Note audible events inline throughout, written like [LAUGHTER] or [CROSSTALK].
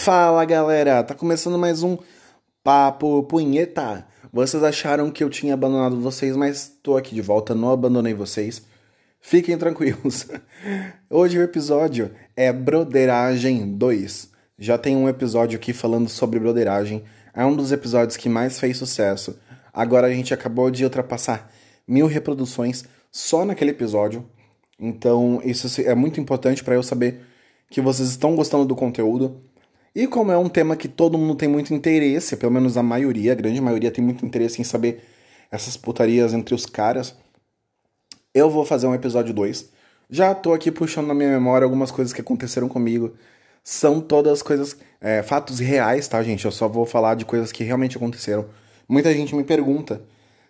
Fala galera, tá começando mais um Papo Punheta. Vocês acharam que eu tinha abandonado vocês, mas tô aqui de volta, não abandonei vocês. Fiquem tranquilos. [LAUGHS] Hoje o episódio é Broderagem 2. Já tem um episódio aqui falando sobre broderagem. É um dos episódios que mais fez sucesso. Agora a gente acabou de ultrapassar mil reproduções só naquele episódio. Então isso é muito importante para eu saber que vocês estão gostando do conteúdo. E como é um tema que todo mundo tem muito interesse, pelo menos a maioria, a grande maioria tem muito interesse em saber essas putarias entre os caras, eu vou fazer um episódio 2. Já tô aqui puxando na minha memória algumas coisas que aconteceram comigo. São todas coisas, é, fatos reais, tá, gente? Eu só vou falar de coisas que realmente aconteceram. Muita gente me pergunta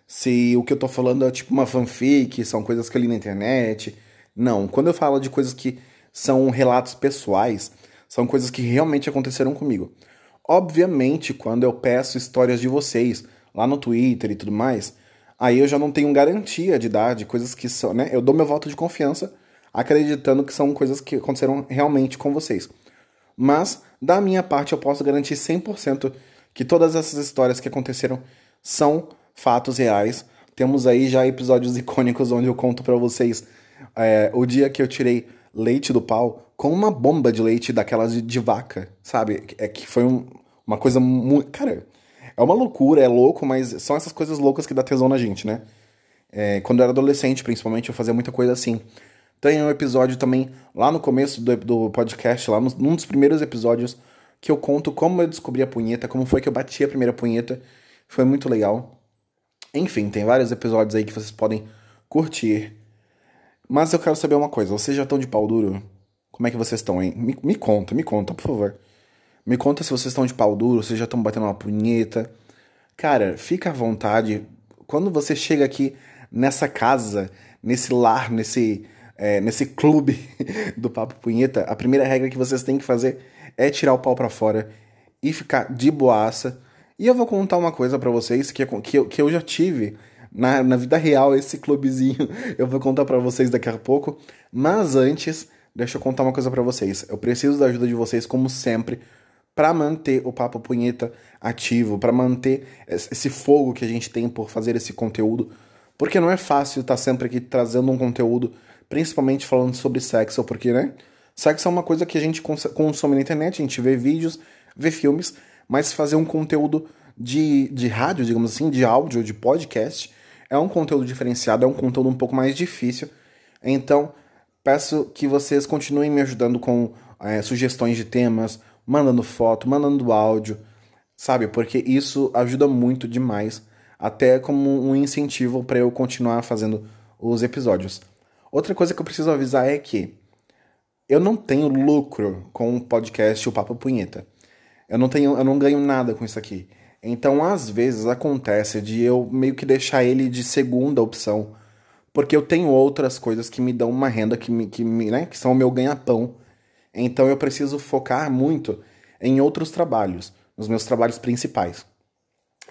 se o que eu tô falando é tipo uma fanfic, são coisas que eu li na internet. Não, quando eu falo de coisas que são relatos pessoais, são coisas que realmente aconteceram comigo. Obviamente, quando eu peço histórias de vocês lá no Twitter e tudo mais, aí eu já não tenho garantia de dar de coisas que são, né? Eu dou meu voto de confiança acreditando que são coisas que aconteceram realmente com vocês. Mas, da minha parte, eu posso garantir 100% que todas essas histórias que aconteceram são fatos reais. Temos aí já episódios icônicos onde eu conto para vocês é, o dia que eu tirei leite do pau com uma bomba de leite daquelas de, de vaca, sabe? É que foi um, uma coisa muito. Cara, é uma loucura, é louco, mas são essas coisas loucas que dá tesão na gente, né? É, quando eu era adolescente, principalmente, eu fazia muita coisa assim. Tem um episódio também, lá no começo do, do podcast, lá num dos primeiros episódios, que eu conto como eu descobri a punheta, como foi que eu bati a primeira punheta. Foi muito legal. Enfim, tem vários episódios aí que vocês podem curtir. Mas eu quero saber uma coisa: vocês já estão de pau duro? Como é que vocês estão, hein? Me, me conta, me conta, por favor. Me conta se vocês estão de pau duro, vocês já estão batendo uma punheta. Cara, fica à vontade. Quando você chega aqui nessa casa, nesse lar, nesse, é, nesse clube [LAUGHS] do Papo Punheta, a primeira regra que vocês têm que fazer é tirar o pau para fora e ficar de boaça. E eu vou contar uma coisa para vocês que, que, eu, que eu já tive na, na vida real, esse clubezinho, [LAUGHS] eu vou contar para vocês daqui a pouco. Mas antes, deixa eu contar uma coisa para vocês. Eu preciso da ajuda de vocês, como sempre, para manter o Papo Punheta ativo, para manter esse fogo que a gente tem por fazer esse conteúdo. Porque não é fácil estar tá sempre aqui trazendo um conteúdo, principalmente falando sobre sexo, porque, né? Sexo é uma coisa que a gente consome na internet, a gente vê vídeos, vê filmes, mas fazer um conteúdo de, de rádio, digamos assim, de áudio, de podcast, é um conteúdo diferenciado, é um conteúdo um pouco mais difícil. Então, peço que vocês continuem me ajudando com é, sugestões de temas, mandando foto, mandando áudio, sabe? Porque isso ajuda muito demais, até como um incentivo para eu continuar fazendo os episódios. Outra coisa que eu preciso avisar é que eu não tenho lucro com o podcast O Papo Punheta. Eu não tenho, eu não ganho nada com isso aqui. Então, às vezes acontece de eu meio que deixar ele de segunda opção, porque eu tenho outras coisas que me dão uma renda que me, que me, né, que são o meu ganha-pão. Então, eu preciso focar muito em outros trabalhos, nos meus trabalhos principais.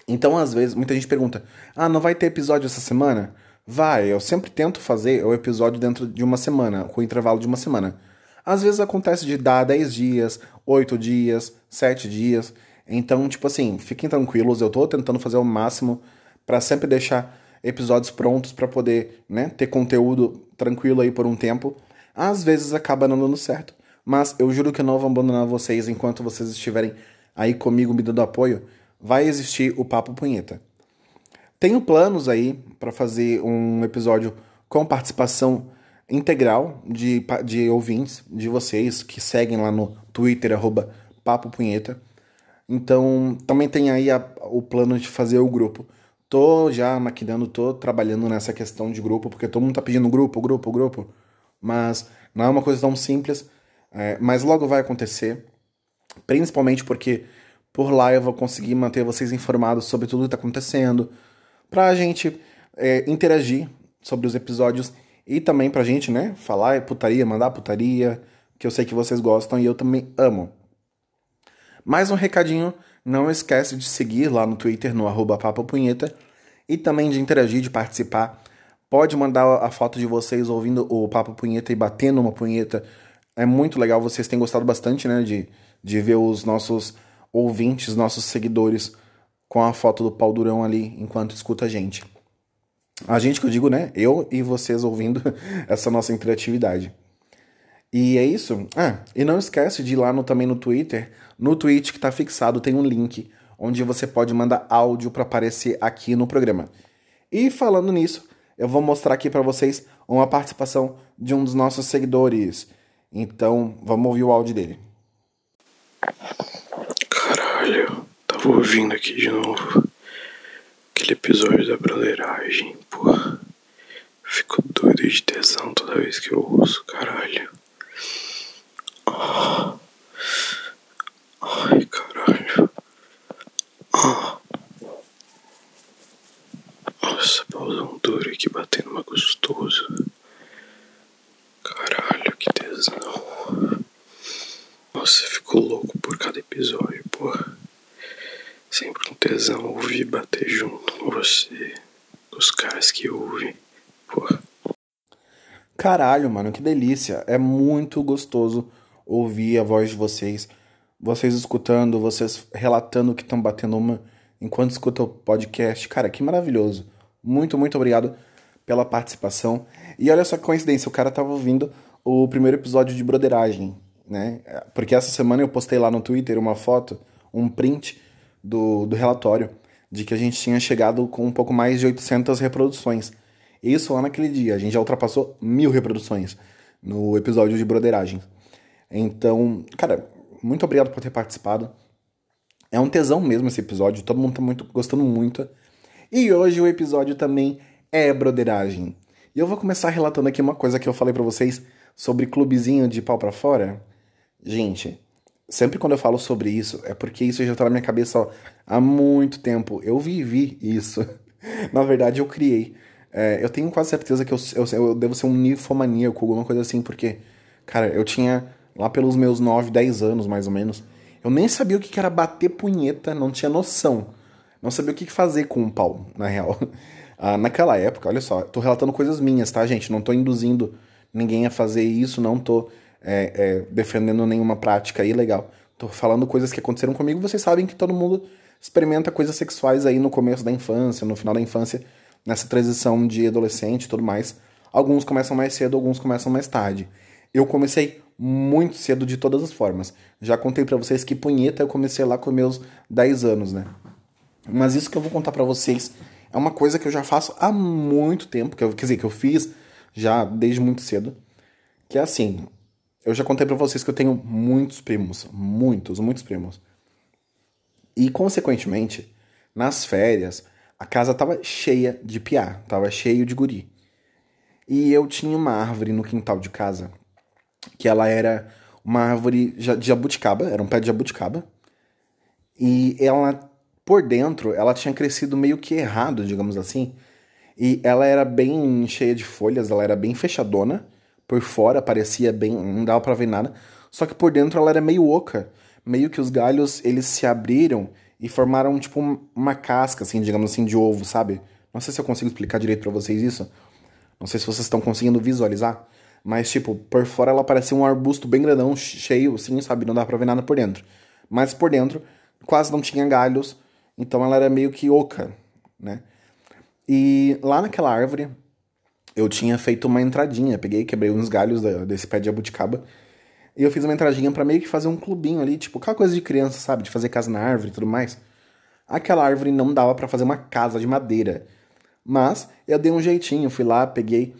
Então, às vezes, muita gente pergunta: "Ah, não vai ter episódio essa semana?" Vai, eu sempre tento fazer o episódio dentro de uma semana, com intervalo de uma semana. Às vezes acontece de dar 10 dias, 8 dias, 7 dias. Então, tipo assim, fiquem tranquilos, eu tô tentando fazer o máximo para sempre deixar episódios prontos para poder, né, ter conteúdo tranquilo aí por um tempo. Às vezes acaba não dando certo, mas eu juro que eu não vou abandonar vocês enquanto vocês estiverem aí comigo me dando apoio. Vai existir o Papo Punheta. Tenho planos aí para fazer um episódio com participação integral de, de ouvintes, de vocês que seguem lá no Twitter, arroba Papo Punheta. Então, também tem aí a, o plano de fazer o grupo. Tô já maquinando, tô trabalhando nessa questão de grupo, porque todo mundo tá pedindo grupo, grupo, grupo. Mas não é uma coisa tão simples. É, mas logo vai acontecer. Principalmente porque por lá eu vou conseguir manter vocês informados sobre tudo que tá acontecendo. Pra gente é, interagir sobre os episódios e também pra gente, né, falar putaria, mandar putaria, que eu sei que vocês gostam e eu também amo. Mais um recadinho, não esquece de seguir lá no Twitter, no arroba e também de interagir, de participar. Pode mandar a foto de vocês ouvindo o Papo Punheta e batendo uma punheta. É muito legal, vocês têm gostado bastante, né, de, de ver os nossos ouvintes, nossos seguidores com a foto do pau durão ali enquanto escuta a gente. A gente que eu digo, né? Eu e vocês ouvindo [LAUGHS] essa nossa interatividade. E é isso. Ah, e não esquece de ir lá no, também no Twitter. No tweet que está fixado tem um link onde você pode mandar áudio para aparecer aqui no programa. E falando nisso, eu vou mostrar aqui para vocês uma participação de um dos nossos seguidores. Então, vamos ouvir o áudio dele. Caralho, tava ouvindo aqui de novo aquele episódio da broderagem, porra. Fico doido de tesão toda vez que eu ouço, caralho. Ai, caralho. Nossa, pausão duro aqui batendo uma gostoso. Caralho, que tesão. Nossa, eu fico louco por cada episódio, porra. Sempre um tesão ouvir bater junto com você, com os caras que ouvem, porra. Caralho, mano, que delícia. É muito gostoso ouvir a voz de vocês. Vocês escutando, vocês relatando que estão batendo uma enquanto escutam o podcast. Cara, que maravilhoso. Muito, muito obrigado pela participação. E olha só que coincidência, o cara tava ouvindo o primeiro episódio de Broderagem, né? Porque essa semana eu postei lá no Twitter uma foto, um print do, do relatório de que a gente tinha chegado com um pouco mais de 800 reproduções. Isso lá naquele dia, a gente já ultrapassou mil reproduções no episódio de Broderagem. Então, cara, muito obrigado por ter participado. É um tesão mesmo esse episódio, todo mundo tá muito gostando muito. E hoje o episódio também é broderagem. E eu vou começar relatando aqui uma coisa que eu falei para vocês sobre clubezinho de pau para fora. Gente, sempre quando eu falo sobre isso, é porque isso já tá na minha cabeça ó, há muito tempo. Eu vivi isso. [LAUGHS] na verdade, eu criei. É, eu tenho quase certeza que eu, eu, eu devo ser um ninfomaníaco, alguma coisa assim, porque, cara, eu tinha lá pelos meus 9, 10 anos mais ou menos. Eu nem sabia o que era bater punheta, não tinha noção não sabia o que fazer com um pau, na real. [LAUGHS] Ah, naquela época, olha só, tô relatando coisas minhas, tá, gente? Não tô induzindo ninguém a fazer isso, não tô é, é, defendendo nenhuma prática ilegal. Tô falando coisas que aconteceram comigo. Vocês sabem que todo mundo experimenta coisas sexuais aí no começo da infância, no final da infância, nessa transição de adolescente e tudo mais. Alguns começam mais cedo, alguns começam mais tarde. Eu comecei muito cedo de todas as formas. Já contei para vocês que punheta eu comecei lá com meus 10 anos, né? Mas isso que eu vou contar para vocês é uma coisa que eu já faço há muito tempo, que eu, quer dizer, que eu fiz já desde muito cedo. Que é assim, eu já contei para vocês que eu tenho muitos primos, muitos, muitos primos. E consequentemente, nas férias, a casa tava cheia de piá, tava cheio de guri. E eu tinha uma árvore no quintal de casa, que ela era uma árvore de jabuticaba, era um pé de jabuticaba. E ela por dentro ela tinha crescido meio que errado, digamos assim. E ela era bem cheia de folhas, ela era bem fechadona. Por fora parecia bem, não dava para ver nada. Só que por dentro ela era meio oca. Meio que os galhos eles se abriram e formaram tipo uma casca, assim, digamos assim, de ovo, sabe? Não sei se eu consigo explicar direito para vocês isso. Não sei se vocês estão conseguindo visualizar. Mas, tipo, por fora ela parecia um arbusto bem grandão, cheio, assim, sabe? Não dá pra ver nada por dentro. Mas por dentro quase não tinha galhos então ela era meio que oca, né? E lá naquela árvore eu tinha feito uma entradinha, peguei, quebrei uns galhos desse pé de jabuticaba e eu fiz uma entradinha para meio que fazer um clubinho ali, tipo aquela coisa de criança, sabe, de fazer casa na árvore e tudo mais. Aquela árvore não dava para fazer uma casa de madeira, mas eu dei um jeitinho, fui lá, peguei,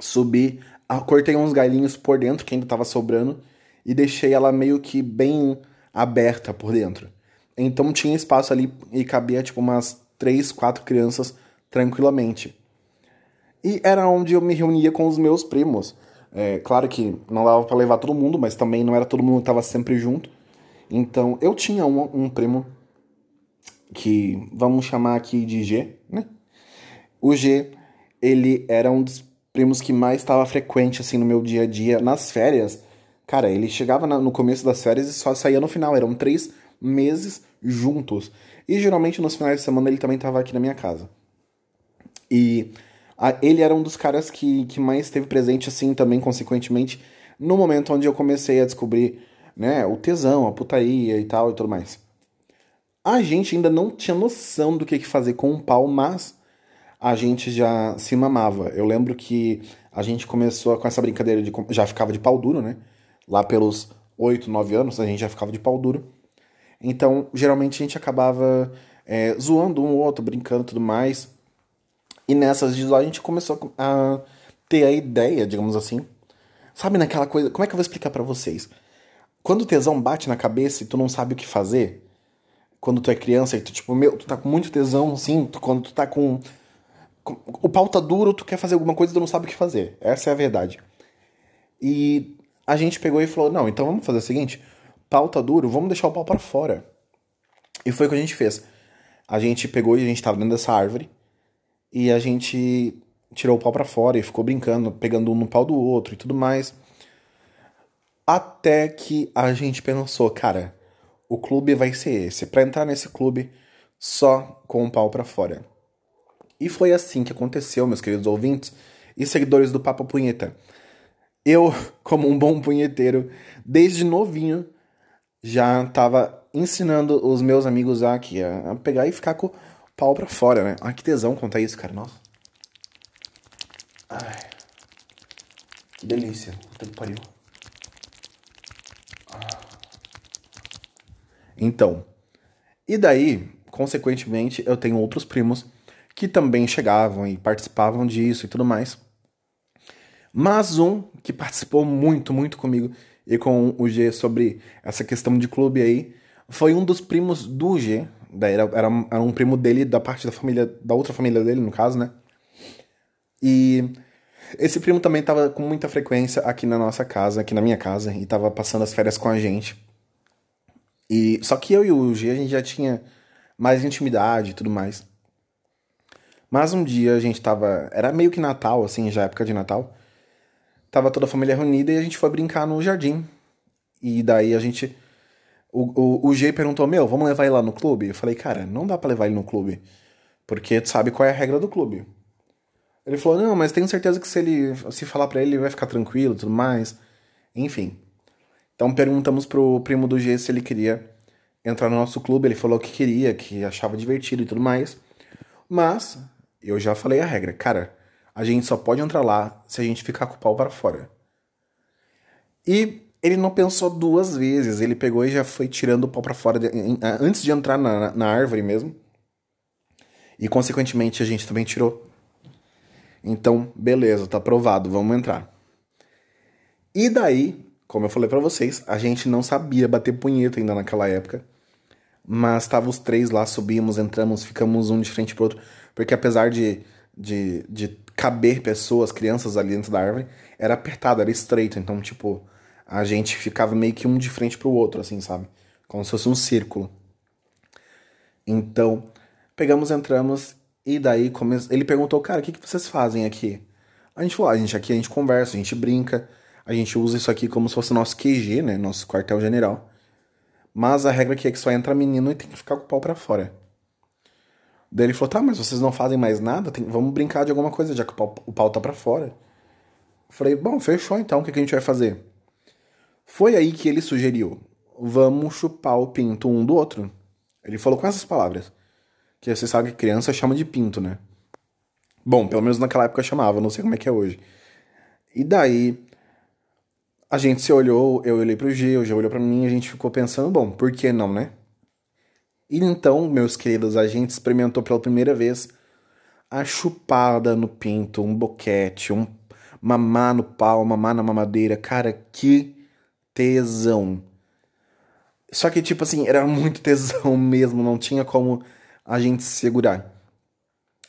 subi, cortei uns galinhos por dentro que ainda tava sobrando e deixei ela meio que bem aberta por dentro. Então tinha espaço ali e cabia tipo umas três, quatro crianças tranquilamente. E era onde eu me reunia com os meus primos. É, claro que não dava para levar todo mundo, mas também não era todo mundo que estava sempre junto. Então eu tinha um, um, primo que vamos chamar aqui de G, né? O G, ele era um dos primos que mais estava frequente assim no meu dia a dia nas férias. Cara, ele chegava no começo das férias e só saía no final. Eram três meses juntos. E geralmente nos finais de semana ele também estava aqui na minha casa. E a, ele era um dos caras que, que mais esteve presente, assim, também, consequentemente, no momento onde eu comecei a descobrir né? O tesão, a putaria e tal e tudo mais. A gente ainda não tinha noção do que fazer com um pau, mas a gente já se mamava. Eu lembro que a gente começou com essa brincadeira de. Já ficava de pau duro, né? Lá pelos 8, 9 anos, a gente já ficava de pau duro. Então, geralmente a gente acabava é, zoando um ou outro, brincando e tudo mais. E nessas de a gente começou a ter a ideia, digamos assim. Sabe naquela coisa. Como é que eu vou explicar para vocês? Quando o tesão bate na cabeça e tu não sabe o que fazer, quando tu é criança e tu, tipo, meu, tu tá com muito tesão, tu, quando tu tá com. O pau tá duro, tu quer fazer alguma coisa e tu não sabe o que fazer. Essa é a verdade. E a gente pegou e falou: não, então vamos fazer o seguinte: pau tá duro, vamos deixar o pau para fora. E foi o que a gente fez. A gente pegou e a gente tava dentro dessa árvore e a gente tirou o pau para fora e ficou brincando, pegando um no pau do outro e tudo mais. Até que a gente pensou, cara, o clube vai ser esse. Para entrar nesse clube só com o pau para fora. E foi assim que aconteceu, meus queridos ouvintes e seguidores do Papo Punheta. Eu, [LAUGHS] como um bom punheteiro, desde novinho, já tava ensinando os meus amigos aqui a pegar e ficar com pau pra fora, né? Ai, que tesão contar isso, cara. Nossa. Ai. Que delícia. Puta que pariu. Ah. Então. E daí, consequentemente, eu tenho outros primos que também chegavam e participavam disso e tudo mais. Mas um que participou muito, muito comigo e com o G sobre essa questão de clube aí foi um dos primos do G, Daí era, era, era um primo dele, da parte da família, da outra família dele, no caso, né? E esse primo também tava com muita frequência aqui na nossa casa, aqui na minha casa, e tava passando as férias com a gente. E só que eu e o G a gente já tinha mais intimidade e tudo mais. Mas um dia a gente tava, era meio que Natal assim, já época de Natal. Tava toda a família reunida e a gente foi brincar no jardim. E daí a gente o, o, o G perguntou, meu, vamos levar ele lá no clube? Eu falei, cara, não dá para levar ele no clube. Porque tu sabe qual é a regra do clube. Ele falou, não, mas tenho certeza que se ele se falar para ele, ele vai ficar tranquilo tudo mais. Enfim. Então perguntamos pro primo do G se ele queria entrar no nosso clube. Ele falou que queria, que achava divertido e tudo mais. Mas eu já falei a regra. Cara, a gente só pode entrar lá se a gente ficar com o pau para fora. E ele não pensou duas vezes, ele pegou e já foi tirando o pau para fora de, antes de entrar na, na árvore mesmo. E consequentemente a gente também tirou. Então, beleza, tá aprovado, vamos entrar. E daí, como eu falei para vocês, a gente não sabia bater punheta ainda naquela época. Mas tava os três lá, subimos, entramos, ficamos um de frente pro outro. Porque apesar de, de, de caber pessoas, crianças ali dentro da árvore, era apertado, era estreito. Então, tipo, a gente ficava meio que um de frente pro outro, assim, sabe? Como se fosse um círculo. Então, pegamos, entramos, e daí come... ele perguntou, cara, o que, que vocês fazem aqui? A gente falou, ah, a gente aqui a gente conversa, a gente brinca, a gente usa isso aqui como se fosse nosso QG, né? Nosso quartel-general. Mas a regra aqui é que só entra menino e tem que ficar com o pau pra fora. Daí ele falou, tá, mas vocês não fazem mais nada? Tem... Vamos brincar de alguma coisa, já que o pau, o pau tá pra fora. falei, bom, fechou então, o que, que a gente vai fazer? Foi aí que ele sugeriu: vamos chupar o pinto um do outro. Ele falou com essas palavras. Que você sabe que criança chama de pinto, né? Bom, pelo menos naquela época chamava, não sei como é que é hoje. E daí a gente se olhou, eu olhei pro G, o G olhou para mim, a gente ficou pensando, bom, por que não, né? E então, meus queridos, a gente experimentou pela primeira vez a chupada no pinto, um boquete, um mamar no pau, mamar na mamadeira. Cara, que tesão. Só que, tipo assim, era muito tesão [LAUGHS] mesmo, não tinha como a gente se segurar.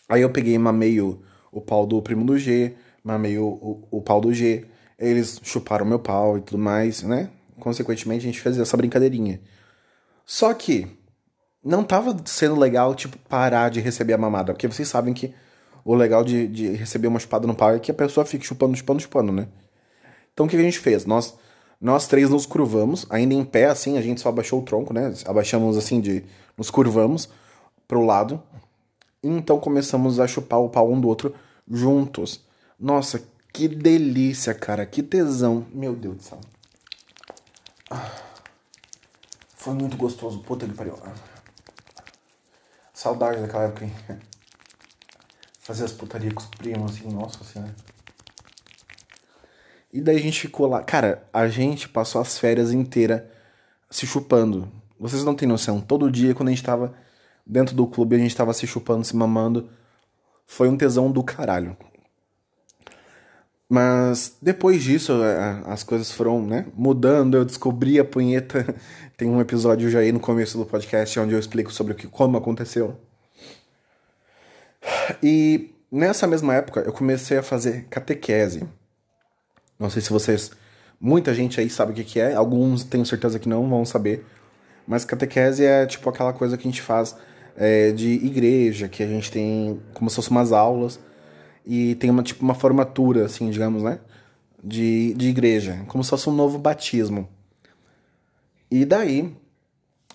Aí eu peguei mamei o, o pau do primo do G, mamei o, o, o pau do G, eles chuparam meu pau e tudo mais, né? Consequentemente, a gente fez essa brincadeirinha. Só que não tava sendo legal, tipo, parar de receber a mamada, porque vocês sabem que o legal de, de receber uma chupada no pau é que a pessoa fique chupando, chupando, chupando, né? Então o que a gente fez? Nós nós três nos curvamos, ainda em pé, assim, a gente só abaixou o tronco, né? Abaixamos assim de. Nos curvamos pro lado. E então começamos a chupar o pau um do outro juntos. Nossa, que delícia, cara. Que tesão. Meu Deus do céu. Foi muito gostoso, puta que pariu. Saudade daquela época, hein? [LAUGHS] Fazer as putarias com os primos, assim, nossa senhora. E daí a gente ficou lá. Cara, a gente passou as férias inteiras se chupando. Vocês não têm noção. Todo dia, quando a gente tava dentro do clube, a gente tava se chupando, se mamando. Foi um tesão do caralho. Mas depois disso, é, as coisas foram né, mudando. Eu descobri a punheta. [LAUGHS] Tem um episódio já aí no começo do podcast onde eu explico sobre o que, como aconteceu. E nessa mesma época, eu comecei a fazer catequese. Não sei se vocês. Muita gente aí sabe o que, que é, alguns tenho certeza que não vão saber. Mas catequese é tipo aquela coisa que a gente faz é, de igreja, que a gente tem como se fossem umas aulas e tem uma tipo uma formatura, assim, digamos, né? De, de igreja, como se fosse um novo batismo. E daí,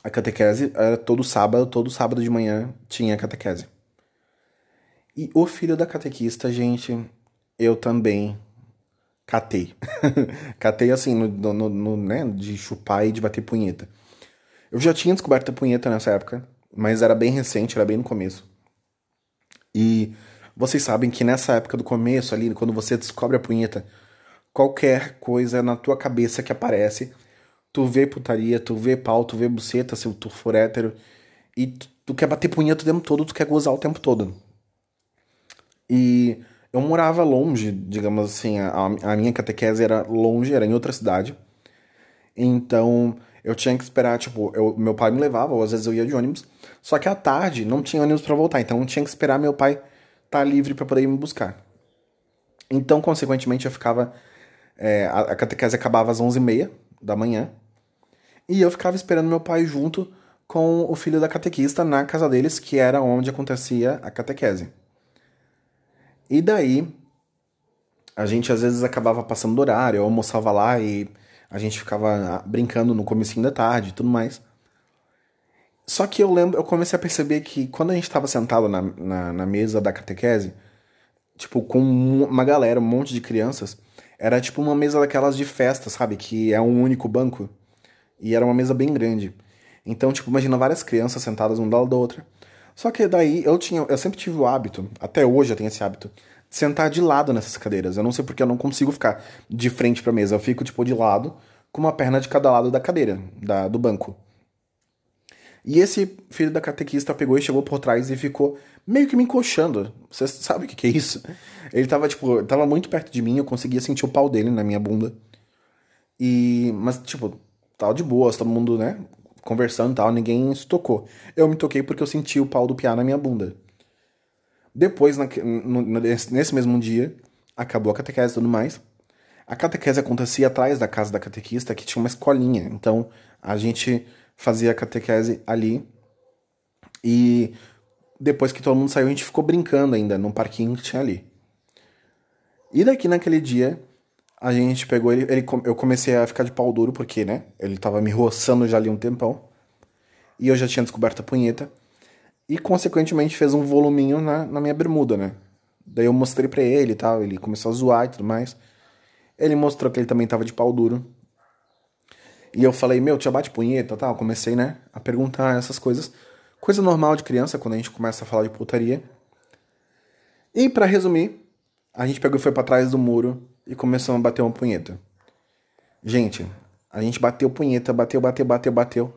a catequese era todo sábado, todo sábado de manhã tinha catequese. E o filho da catequista, gente, eu também catei. [LAUGHS] catei assim, no, no, no, né, de chupar e de bater punheta. Eu já tinha descoberto a punheta nessa época, mas era bem recente, era bem no começo. E vocês sabem que nessa época do começo ali, quando você descobre a punheta, qualquer coisa na tua cabeça que aparece, tu vê putaria, tu vê pau, tu vê buceta, se tu for hétero, e tu, tu quer bater punheta o tempo todo, tu quer gozar o tempo todo. E eu morava longe, digamos assim, a, a minha catequese era longe, era em outra cidade. Então eu tinha que esperar, tipo, eu, meu pai me levava, ou às vezes eu ia de ônibus. Só que à tarde não tinha ônibus para voltar, então eu tinha que esperar meu pai tá livre para poder me buscar. Então, consequentemente, eu ficava. É, a, catequese acabava às 11h30 da manhã. E eu ficava esperando meu pai junto com o filho da catequista na casa deles, que era onde acontecia a catequese. E daí, a gente às vezes acabava passando do horário, eu almoçava lá e a gente ficava brincando no comecinho da tarde e tudo mais. Só que eu lembro, eu comecei a perceber que quando a gente estava sentado na, na, na, mesa da catequese, tipo, com uma galera, um monte de crianças, era tipo uma mesa daquelas de festa, sabe? Que é um único banco. E era uma mesa bem grande. Então, tipo, imagina várias crianças sentadas um do lado da outra. Só que daí eu tinha, eu sempre tive o hábito, até hoje eu tenho esse hábito, de sentar de lado nessas cadeiras. Eu não sei porque eu não consigo ficar de frente pra mesa. Eu fico, tipo, de lado, com uma perna de cada lado da cadeira, da, do banco. E esse filho da catequista pegou e chegou por trás e ficou meio que me encoxando. Você sabe o que, que é isso? Ele tava, tipo, tava muito perto de mim, eu conseguia sentir o pau dele na minha bunda. E. Mas, tipo, tava de boas, todo mundo, né? conversando e tal, ninguém se tocou. Eu me toquei porque eu senti o pau do piá na minha bunda. Depois, na, no, nesse mesmo dia, acabou a catequese e tudo mais. A catequese acontecia atrás da casa da catequista, que tinha uma escolinha. Então, a gente fazia a catequese ali. E depois que todo mundo saiu, a gente ficou brincando ainda no parquinho que tinha ali. E daqui naquele dia, a gente pegou ele, ele, eu comecei a ficar de pau duro, porque, né, ele tava me roçando já ali um tempão. E eu já tinha descoberto a punheta. E, consequentemente, fez um voluminho na, na minha bermuda, né. Daí eu mostrei pra ele e tal, ele começou a zoar e tudo mais. Ele mostrou que ele também tava de pau duro. E eu falei, meu, tia bate punheta tal. Comecei, né, a perguntar essas coisas. Coisa normal de criança quando a gente começa a falar de putaria. E para resumir, a gente pegou e foi para trás do muro e começamos a bater uma punheta. Gente, a gente bateu punheta, bateu, bateu, bateu, bateu.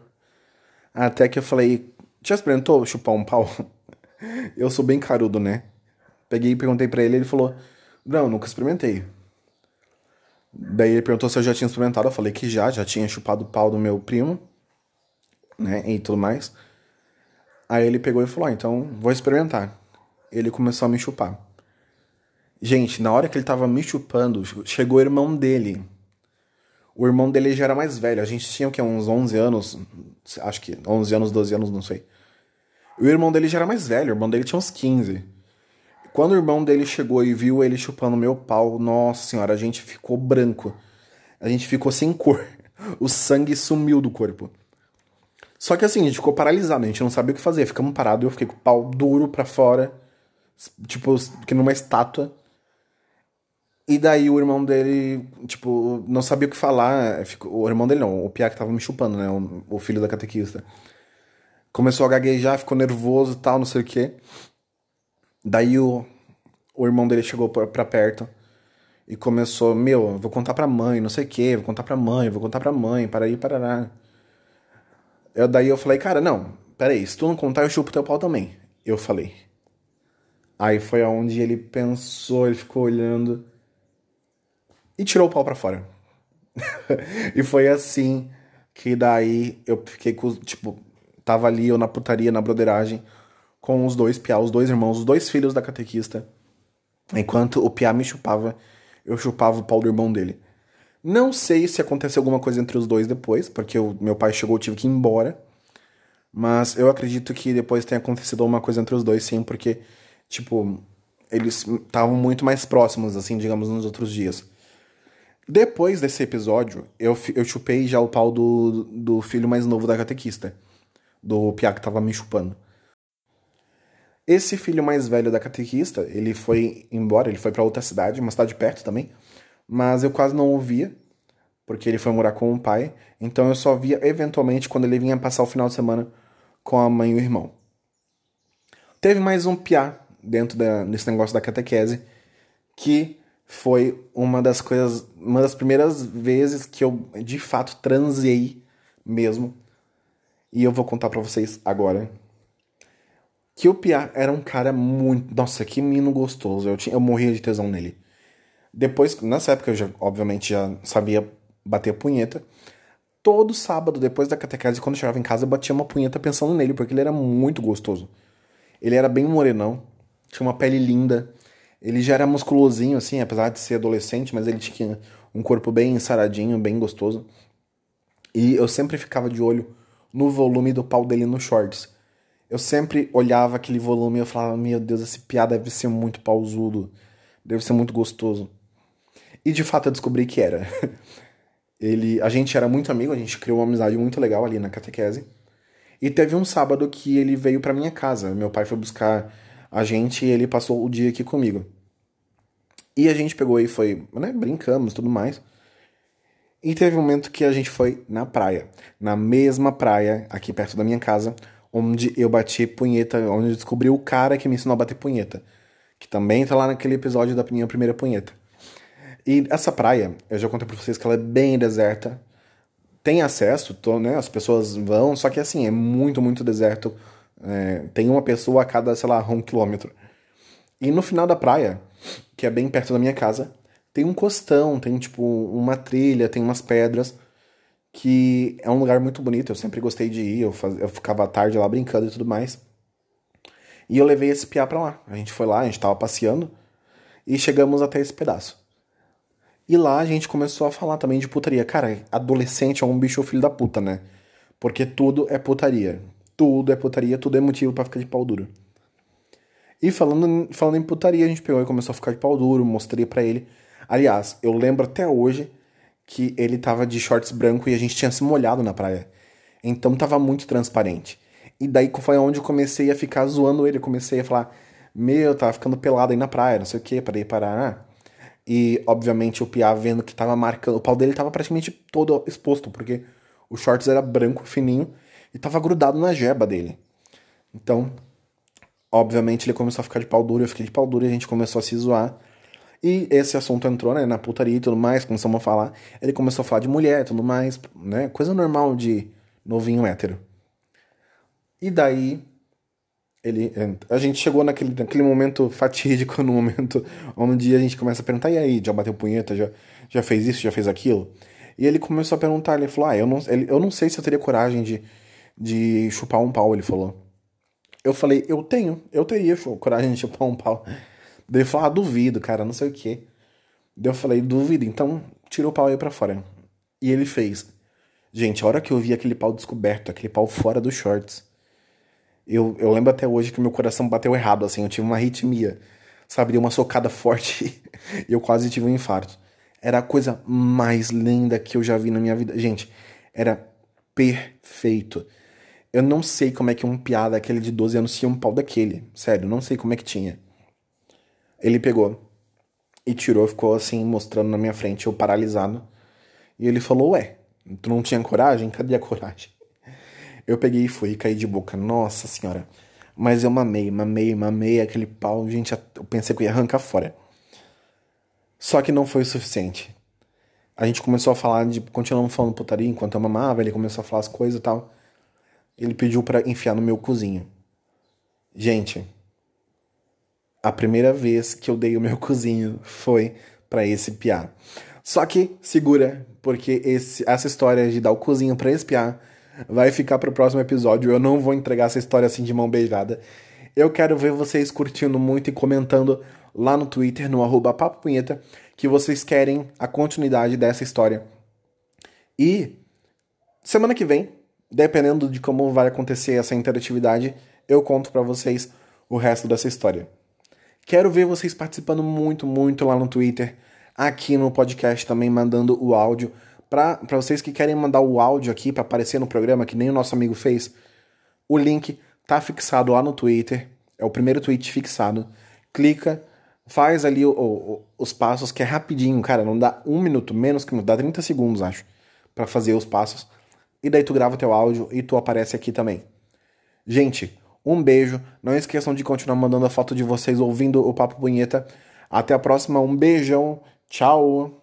Até que eu falei, já experimentou chupar um pau? [LAUGHS] eu sou bem carudo, né? Peguei e perguntei para ele, ele falou, não, nunca experimentei. Daí ele perguntou se eu já tinha experimentado, eu falei que já, já tinha chupado o pau do meu primo, né, e tudo mais. Aí ele pegou e falou, ah, então vou experimentar. Ele começou a me chupar. Gente, na hora que ele tava me chupando, chegou o irmão dele. O irmão dele já era mais velho. A gente tinha o que? Uns 11 anos. Acho que 11 anos, 12 anos, não sei. O irmão dele já era mais velho. O irmão dele tinha uns 15. Quando o irmão dele chegou e viu ele chupando meu pau, nossa senhora, a gente ficou branco. A gente ficou sem cor. O sangue sumiu do corpo. Só que assim, a gente ficou paralisado, a gente não sabia o que fazer. Ficamos parados eu fiquei com o pau duro pra fora. Tipo, que numa estátua. E daí o irmão dele, tipo, não sabia o que falar. O irmão dele não, o Pia que tava me chupando, né? O, filho da catequista. Começou a gaguejar, ficou nervoso e tal, não sei o quê. Daí o, o irmão dele chegou pra perto e começou, meu, vou contar pra mãe, não sei o quê, vou contar pra mãe, vou contar pra mãe, para aí, parará. Eu, daí eu falei, cara, não, peraí, se tu não contar, eu chupo teu pau também. Eu falei. Aí foi aonde ele pensou, ele ficou olhando e tirou o pau para fora. [LAUGHS] e foi assim que daí eu fiquei com, tipo, tava ali eu na putaria, na broderagem, com os dois piá, os dois irmãos, os dois filhos da catequista. Enquanto o piá me chupava, eu chupava o pau do irmão dele. Não sei se aconteceu alguma coisa entre os dois depois, porque o meu pai chegou, eu tive que ir embora. Mas eu acredito que depois tenha acontecido alguma coisa entre os dois, sim, porque, tipo, eles estavam muito mais próximos, assim, digamos, nos outros dias. Depois desse episódio, eu, eu chupei já o pau do, do filho mais novo da catequista, do Piá que tava me chupando. Esse filho mais velho da catequista, ele foi embora, ele foi para outra cidade, uma cidade perto também, mas eu quase não ouvia, porque ele foi morar com o pai, então eu só via eventualmente quando ele vinha passar o final de semana com a mãe e o irmão. Teve mais um piá dentro da, desse negócio da catequese, que foi uma das coisas, uma das primeiras vezes que eu de fato transei mesmo. E eu vou contar para vocês agora. Que o Pia era um cara muito. Nossa, que menino gostoso. Eu, tinha, eu morria de tesão nele. Depois, nessa época eu já, obviamente, já sabia bater punheta. Todo sábado, depois da catequese, quando eu chegava em casa, eu batia uma punheta pensando nele, porque ele era muito gostoso. Ele era bem morenão, tinha uma pele linda, ele já era musculosinho, assim, apesar de ser adolescente, mas ele tinha um corpo bem saradinho, bem gostoso. E eu sempre ficava de olho no volume do pau dele nos shorts. Eu sempre olhava aquele volume e eu falava, meu Deus, esse piá deve ser muito pausudo, deve ser muito gostoso. E de fato eu descobri que era. [LAUGHS] Ele, a gente era muito amigo, a gente criou uma amizade muito legal ali na catequese. E teve um sábado que ele veio para minha casa. Meu pai foi buscar a gente e ele passou o dia aqui comigo. E a gente pegou e foi, né, brincamos tudo mais. E teve um momento que a gente foi na praia, na mesma praia aqui perto da minha casa, onde eu bati punheta, onde eu descobri o cara que me ensinou a bater punheta, que também tá lá naquele episódio da minha primeira punheta. E essa praia, eu já contei pra vocês que ela é bem deserta, tem acesso, tô, né, as pessoas vão, só que assim, é muito, muito deserto é, tem uma pessoa a cada, sei lá, um quilômetro. E no final da praia, que é bem perto da minha casa, tem um costão, tem tipo uma trilha, tem umas pedras, que é um lugar muito bonito. Eu sempre gostei de ir, eu, faz... eu ficava tarde lá brincando e tudo mais. E eu levei esse piá pra lá. A gente foi lá, a gente tava passeando e chegamos até esse pedaço. E lá a gente começou a falar também de putaria. Cara, adolescente é um bicho filho da puta, né? Porque tudo é putaria tudo é putaria, tudo é motivo para ficar de pau duro. E falando, falando em putaria, a gente pegou e começou a ficar de pau duro, mostrei para ele. Aliás, eu lembro até hoje que ele tava de shorts branco e a gente tinha se molhado na praia. Então tava muito transparente. E daí foi onde eu comecei a ficar zoando ele. comecei a falar: Meu, tava ficando pelado aí na praia, não sei o que, para ir parar. E obviamente o Pia vendo que tava marcando. O pau dele tava praticamente todo exposto, porque o shorts era branco, fininho e tava grudado na jeba dele. Então, obviamente, ele começou a ficar de pau duro, eu fiquei de pau duro e a gente começou a se zoar. E esse assunto entrou, né, na putaria e tudo mais, começamos a falar. Ele começou a falar de mulher e tudo mais, né, coisa normal de novinho hétero. E daí, ele, a gente chegou naquele, naquele momento fatídico, [LAUGHS] no momento onde a gente começa a perguntar, e aí, já bateu punheta, já, já fez isso, já fez aquilo? E ele começou a perguntar, ele falou, ah, eu não, ele, eu não sei se eu teria coragem de de chupar um pau, ele falou. Eu falei, eu tenho, eu teria coragem de chupar um pau. Daí ele falou, ah, duvido, cara, não sei o quê. Daí eu falei, duvido, então tira o pau aí pra fora. E ele fez. Gente, a hora que eu vi aquele pau descoberto, aquele pau fora dos shorts, eu, eu lembro até hoje que meu coração bateu errado, assim, eu tive uma arritmia, sabe, deu uma socada [LAUGHS] forte e eu quase tive um infarto. Era a coisa mais linda que eu já vi na minha vida. Gente, era perfeito. Eu não sei como é que um piada aquele de 12 anos tinha um pau daquele. Sério, não sei como é que tinha. Ele pegou. e tirou, ficou assim, mostrando na minha frente, eu paralisado. E ele falou: Ué, tu não tinha coragem? Cadê a [LAUGHS] coragem? Eu peguei e fui caí de boca. Nossa senhora. Mas eu mamei, mamei, mamei aquele pau. Gente, eu pensei que eu ia arrancar fora. Só que não foi o suficiente. A gente começou a falar de. Continuamos falando putaria enquanto eu mamava, ele começou a falar as coisas e tal. Ele pediu para enfiar no meu cozinho. Gente, a primeira vez que eu dei o meu [LAUGHS] cozinho foi para esse piá. Só que segura, porque esse, essa história de dar o cozinho para esse piá vai ficar pro próximo episódio. Eu não vou entregar essa história assim de mão beijada. Eu quero ver vocês curtindo muito e comentando lá no Twitter, no arroba Papo Punheta, que vocês querem a continuidade dessa história. E semana que vem, dependendo de como vai acontecer essa interatividade, eu conto para vocês o resto dessa história. Quero ver vocês participando muito, muito lá no Twitter, aqui no podcast também, mandando o áudio. Para vocês que querem mandar o áudio aqui para aparecer no programa, que nem o nosso amigo fez, o link tá fixado lá no Twitter. É o primeiro tweet fixado. Clica, faz ali o, o, os passos, que é rapidinho, cara. Não dá um minuto, menos que dá 30 segundos, acho, para fazer os passos. E daí tu grava teu áudio e tu aparece aqui também. Gente, um beijo. Não esqueçam de continuar mandando a foto de vocês ouvindo o Papo Punheta. Até a próxima. Um beijão. Tchau.